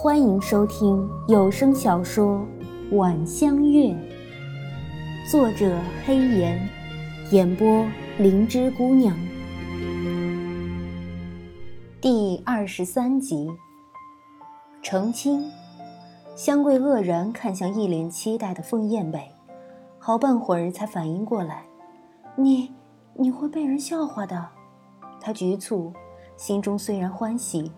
欢迎收听有声小说《晚香月》，作者黑岩，演播灵芝姑娘。第二十三集，澄清。香桂愕然看向一脸期待的凤燕北，好半会儿才反应过来：“你，你会被人笑话的。”他局促，心中虽然欢喜。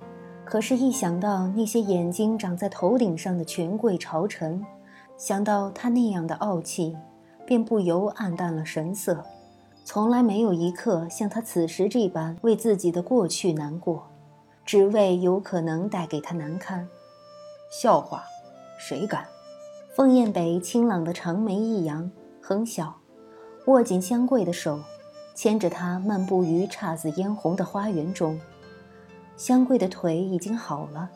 可是，一想到那些眼睛长在头顶上的权贵朝臣，想到他那样的傲气，便不由暗淡了神色。从来没有一刻像他此时这般为自己的过去难过，只为有可能带给他难堪。笑话，谁敢？凤燕北清朗的长眉一扬，哼笑，握紧香桂的手，牵着她漫步于姹紫嫣红的花园中。香桂的腿已经好了，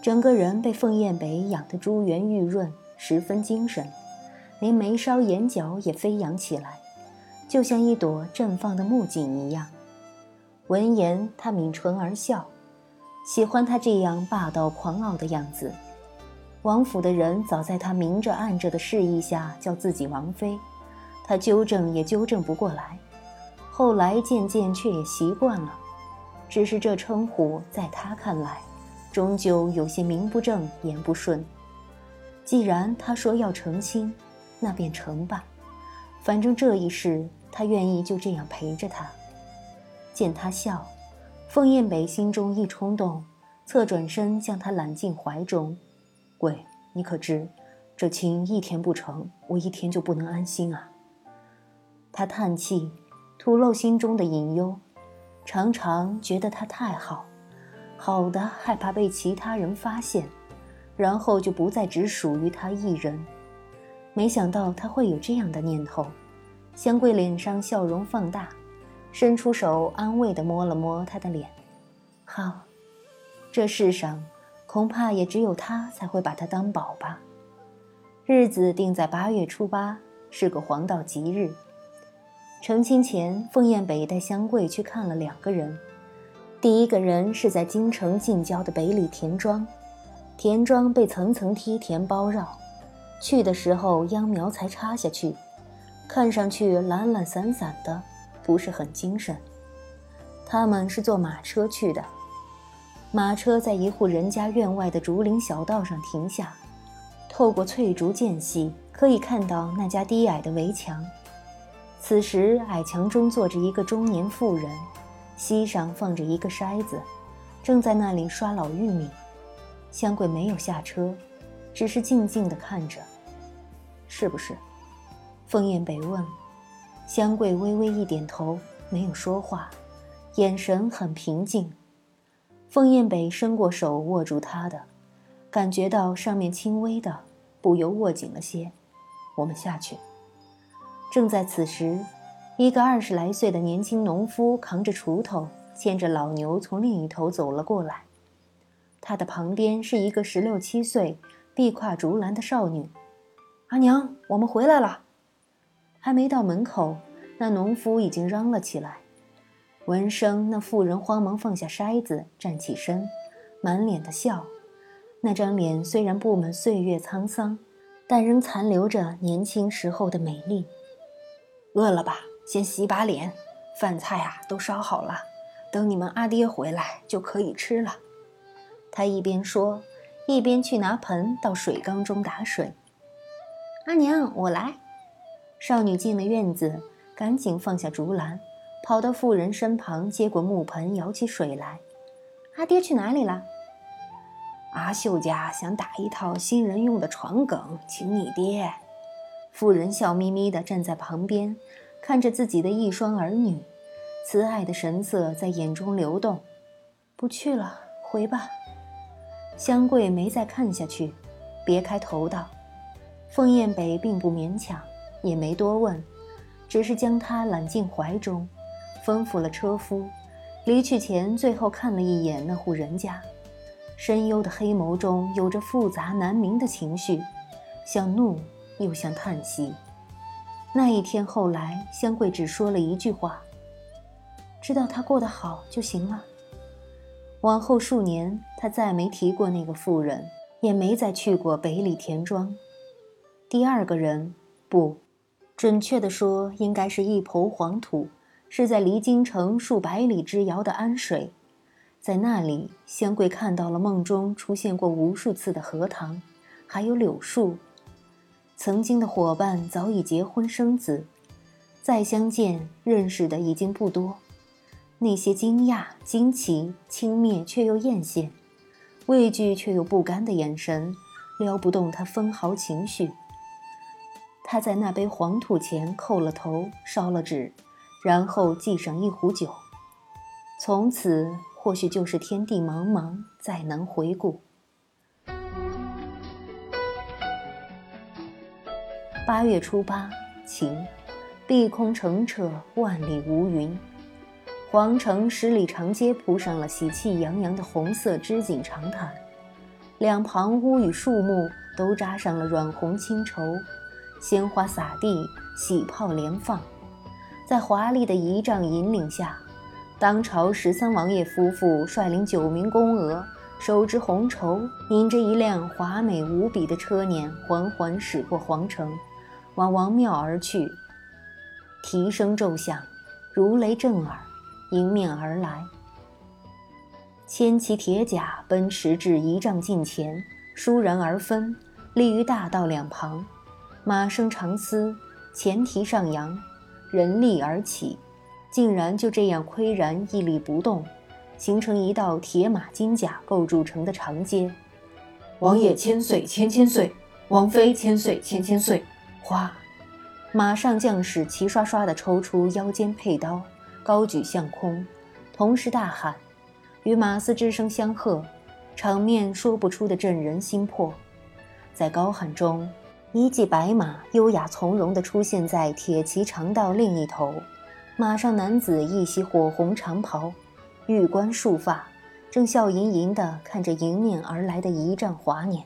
整个人被凤燕北养得珠圆玉润，十分精神，连眉梢眼角也飞扬起来，就像一朵绽放的木槿一样。闻言，他抿唇而笑，喜欢他这样霸道狂傲的样子。王府的人早在他明着暗着的示意下叫自己王妃，他纠正也纠正不过来，后来渐渐却也习惯了。只是这称呼在他看来，终究有些名不正言不顺。既然他说要成亲，那便成吧。反正这一世，他愿意就这样陪着他。见他笑，凤燕北心中一冲动，侧转身将他揽进怀中。喂，你可知，这亲一天不成，我一天就不能安心啊。他叹气，吐露心中的隐忧。常常觉得他太好，好的害怕被其他人发现，然后就不再只属于他一人。没想到他会有这样的念头。香桂脸上笑容放大，伸出手安慰地摸了摸他的脸。好，这世上恐怕也只有他才会把他当宝吧。日子定在八月初八，是个黄道吉日。成亲前，凤燕北带香桂去看了两个人。第一个人是在京城近郊的北里田庄，田庄被层层梯田包绕，去的时候秧苗才插下去，看上去懒懒散散的，不是很精神。他们是坐马车去的，马车在一户人家院外的竹林小道上停下，透过翠竹间隙，可以看到那家低矮的围墙。此时，矮墙中坐着一个中年妇人，膝上放着一个筛子，正在那里刷老玉米。香桂没有下车，只是静静地看着。是不是？凤燕北问。香桂微微一点头，没有说话，眼神很平静。凤燕北伸过手握住她的，感觉到上面轻微的，不由握紧了些。我们下去。正在此时，一个二十来岁的年轻农夫扛着锄头，牵着老牛从另一头走了过来。他的旁边是一个十六七岁、臂挎竹篮的少女。阿娘，我们回来了。还没到门口，那农夫已经嚷了起来。闻声，那妇人慌忙放下筛子，站起身，满脸的笑。那张脸虽然布满岁月沧桑，但仍残留着年轻时候的美丽。饿了吧？先洗把脸，饭菜啊都烧好了，等你们阿爹回来就可以吃了。他一边说，一边去拿盆到水缸中打水。阿娘，我来。少女进了院子，赶紧放下竹篮，跑到妇人身旁，接过木盆，舀起水来。阿爹去哪里了？阿秀家想打一套新人用的床梗，请你爹。妇人笑眯眯地站在旁边，看着自己的一双儿女，慈爱的神色在眼中流动。不去了，回吧。香桂没再看下去，别开头道：“凤燕北并不勉强，也没多问，只是将她揽进怀中，吩咐了车夫。离去前，最后看了一眼那户人家，深幽的黑眸中有着复杂难明的情绪，像怒。”又像叹息。那一天后来，香桂只说了一句话：“知道他过得好就行了。”往后数年，他再没提过那个妇人，也没再去过北里田庄。第二个人，不，准确的说，应该是一抔黄土，是在离京城数百里之遥的安水，在那里，香桂看到了梦中出现过无数次的荷塘，还有柳树。曾经的伙伴早已结婚生子，再相见认识的已经不多。那些惊讶、惊奇、轻蔑却又艳羡，畏惧却又不甘的眼神，撩不动他分毫情绪。他在那杯黄土前叩了头，烧了纸，然后系上一壶酒。从此，或许就是天地茫茫，再难回顾。八月初八，晴，碧空澄澈，万里无云。皇城十里长街铺上了喜气洋洋的红色织锦长毯，两旁屋宇树木都扎上了软红青绸。鲜花洒地，喜炮连放，在华丽的仪仗引领下，当朝十三王爷夫妇率领九名宫娥，手执红绸，引着一辆华美无比的车辇，缓缓驶过皇城，往王庙而去。蹄声骤响，如雷震耳，迎面而来。千骑铁甲奔驰至仪仗近前，倏然而分，立于大道两旁。马声长嘶，前蹄上扬，人立而起，竟然就这样岿然屹立不动，形成一道铁马金甲构筑成的长街。王爷千岁千千岁，王妃千岁千千岁。哗！马上将士齐刷刷地抽出腰间佩刀，高举向空，同时大喊，与马嘶之声相和，场面说不出的震人心魄。在高喊中。一骑白马，优雅从容地出现在铁骑长道另一头。马上男子一袭火红长袍，玉冠束发，正笑盈盈地看着迎面而来的一丈华年。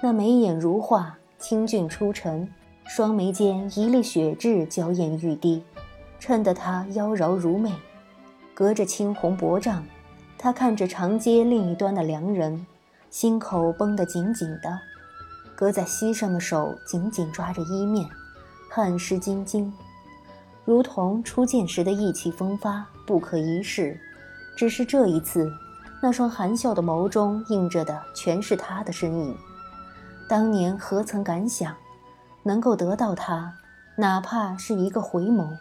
那眉眼如画，清俊出尘，双眉间一粒血痣娇艳欲滴，衬得她妖娆如媚。隔着青红薄帐，他看着长街另一端的良人，心口绷得紧紧的。搁在膝上的手紧紧抓着衣面，汗湿津津，如同初见时的意气风发，不可一世。只是这一次，那双含笑的眸中映着的全是他的身影。当年何曾敢想，能够得到他，哪怕是一个回眸。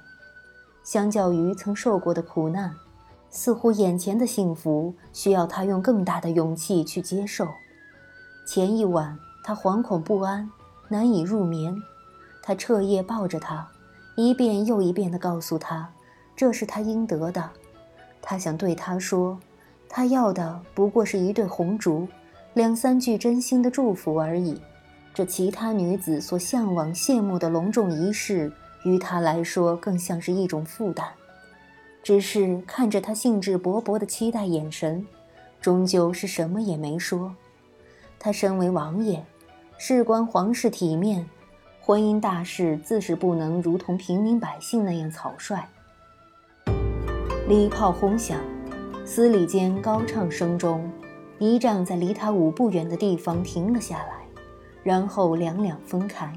相较于曾受过的苦难，似乎眼前的幸福需要他用更大的勇气去接受。前一晚。他惶恐不安，难以入眠。他彻夜抱着他，一遍又一遍地告诉他，这是他应得的。他想对他说，他要的不过是一对红烛，两三句真心的祝福而已。这其他女子所向往、羡慕的隆重仪式，于他来说更像是一种负担。只是看着他兴致勃勃的期待眼神，终究是什么也没说。他身为王爷。事关皇室体面，婚姻大事自是不能如同平民百姓那样草率。礼炮轰响，司礼监高唱声中，仪仗在离他五步远的地方停了下来，然后两两分开，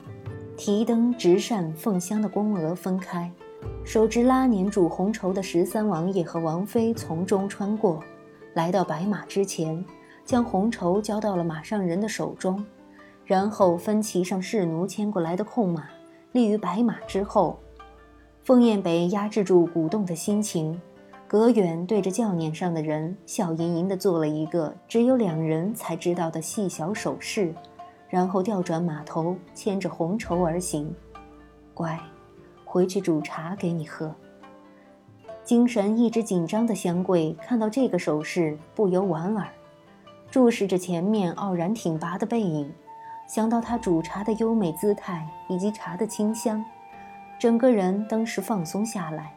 提灯执扇奉香的宫娥分开，手执拉捻煮红绸的十三王爷和王妃从中穿过，来到白马之前，将红绸交到了马上人的手中。然后分骑上侍奴牵过来的空马，立于白马之后。凤燕北压制住鼓动的心情，隔远对着轿辇上的人笑盈盈地做了一个只有两人才知道的细小手势，然后调转马头，牵着红绸而行。乖，回去煮茶给你喝。精神一直紧张的香桂看到这个手势，不由莞尔，注视着前面傲然挺拔的背影。想到他煮茶的优美姿态以及茶的清香，整个人当时放松下来。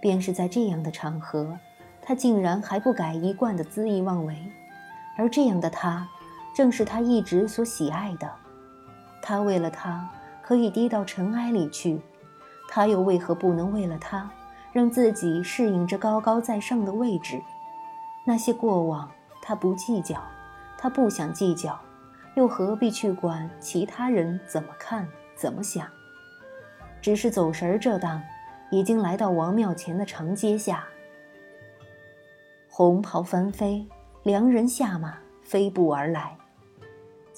便是在这样的场合，他竟然还不改一贯的恣意妄为。而这样的他，正是他一直所喜爱的。他为了他可以低到尘埃里去，他又为何不能为了他，让自己适应这高高在上的位置？那些过往，他不计较，他不想计较，又何必去管其他人怎么看、怎么想？只是走神儿这当，已经来到王庙前的长街下。红袍翻飞，良人下马飞步而来，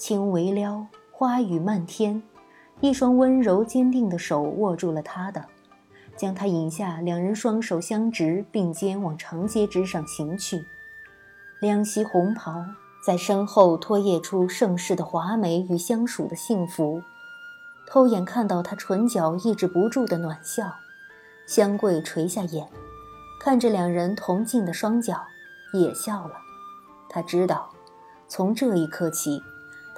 轻微撩，花雨漫天，一双温柔坚定的手握住了他的。将他引下，两人双手相执，并肩往长街之上行去。两袭红袍在身后拖曳出盛世的华美与相属的幸福。偷眼看到他唇角抑制不住的暖笑，香桂垂下眼，看着两人同进的双脚，也笑了。他知道，从这一刻起，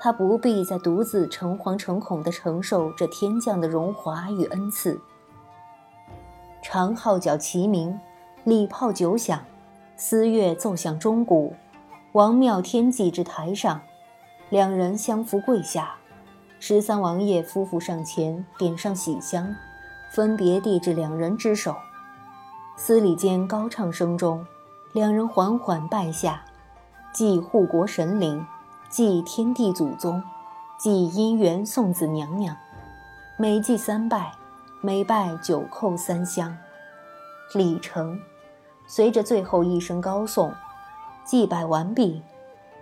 他不必再独自诚惶诚恐地承受这天降的荣华与恩赐。长号角齐鸣，礼炮九响，丝乐奏响钟鼓。王庙天际之台上，两人相扶跪下。十三王爷夫妇上前点上喜香，分别递至两人之手。司礼监高唱声中，两人缓缓拜下，祭护国神灵，祭天地祖宗，祭姻缘送子娘娘。每祭三拜。每拜九叩三香，礼成。随着最后一声高颂，祭拜完毕，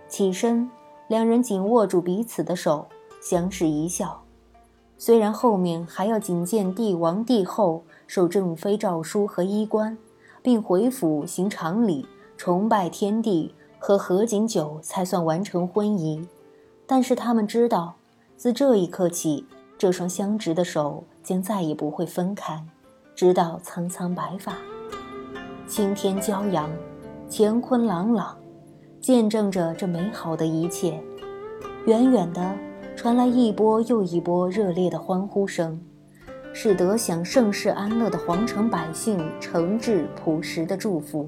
起身，两人紧握住彼此的手，相视一笑。虽然后面还要觐见帝王帝后，受正妃诏书和衣冠，并回府行常礼，崇拜天地和合卺酒，才算完成婚仪，但是他们知道，自这一刻起。这双相执的手将再也不会分开，直到苍苍白发。青天骄阳，乾坤朗朗，见证着这美好的一切。远远的传来一波又一波热烈的欢呼声，是得享盛世安乐的皇城百姓诚挚朴实的祝福。